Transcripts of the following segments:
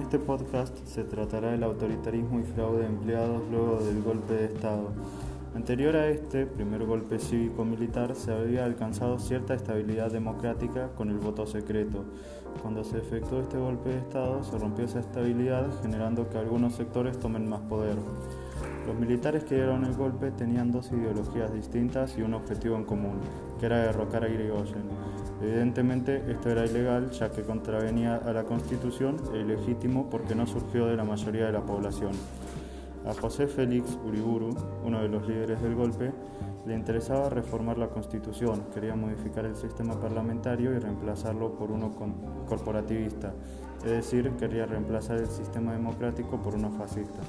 este podcast se tratará del autoritarismo y fraude empleados luego del golpe de Estado. Anterior a este primer golpe cívico-militar se había alcanzado cierta estabilidad democrática con el voto secreto. Cuando se efectuó este golpe de Estado se rompió esa estabilidad generando que algunos sectores tomen más poder. Los militares que dieron el golpe tenían dos ideologías distintas y un objetivo en común, que era derrocar a Irigoyen. Evidentemente esto era ilegal ya que contravenía a la constitución e ilegítimo porque no surgió de la mayoría de la población. A José Félix Uriburu, uno de los líderes del golpe, le interesaba reformar la constitución, quería modificar el sistema parlamentario y reemplazarlo por uno corporativista, es decir, quería reemplazar el sistema democrático por uno fascista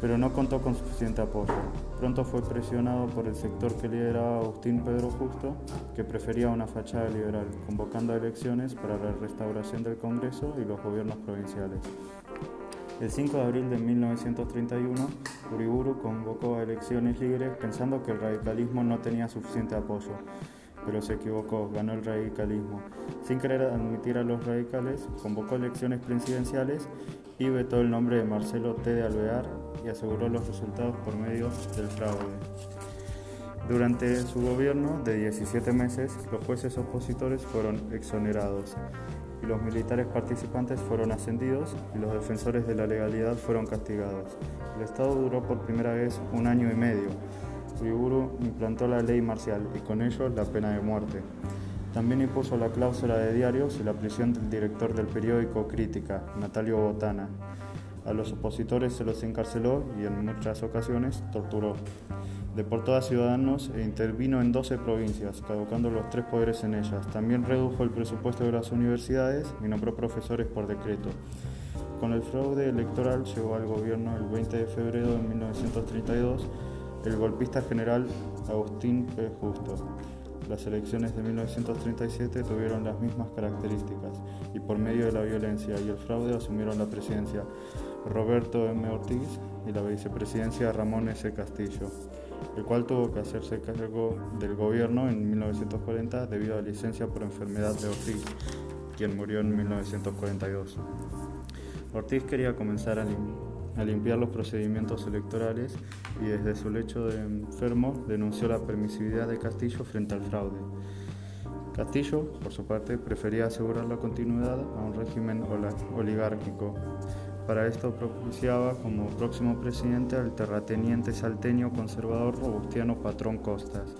pero no contó con suficiente apoyo. Pronto fue presionado por el sector que lideraba Agustín Pedro Justo, que prefería una fachada liberal, convocando elecciones para la restauración del Congreso y los gobiernos provinciales. El 5 de abril de 1931, Uriburu convocó a elecciones libres pensando que el radicalismo no tenía suficiente apoyo, pero se equivocó, ganó el radicalismo. Sin querer admitir a los radicales, convocó elecciones presidenciales y vetó el nombre de Marcelo T. de Alvear y aseguró los resultados por medio del fraude. Durante su gobierno de 17 meses, los jueces opositores fueron exonerados y los militares participantes fueron ascendidos y los defensores de la legalidad fueron castigados. El Estado duró por primera vez un año y medio. Implantó la ley marcial y con ello la pena de muerte. También impuso la cláusula de diarios y la prisión del director del periódico Crítica, Natalio Botana. A los opositores se los encarceló y en muchas ocasiones torturó. Deportó a ciudadanos e intervino en 12 provincias, caducando los tres poderes en ellas. También redujo el presupuesto de las universidades y nombró profesores por decreto. Con el fraude electoral llegó al gobierno el 20 de febrero de 1932 el golpista general Agustín P. Justo. Las elecciones de 1937 tuvieron las mismas características y por medio de la violencia y el fraude asumieron la presidencia Roberto M. Ortiz y la vicepresidencia Ramón S. Castillo, el cual tuvo que hacerse cargo del gobierno en 1940 debido a licencia por enfermedad de Ortiz, quien murió en 1942. Ortiz quería comenzar a, a limpiar los procedimientos electorales y desde su lecho de enfermo denunció la permisividad de Castillo frente al fraude. Castillo, por su parte, prefería asegurar la continuidad a un régimen oligárquico para esto propiciaba como próximo presidente al terrateniente salteño conservador Robustiano Patrón Costas.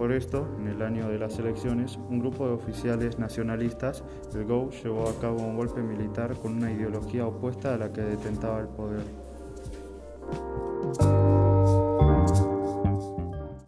Por esto, en el año de las elecciones, un grupo de oficiales nacionalistas del GO llevó a cabo un golpe militar con una ideología opuesta a la que detentaba el poder.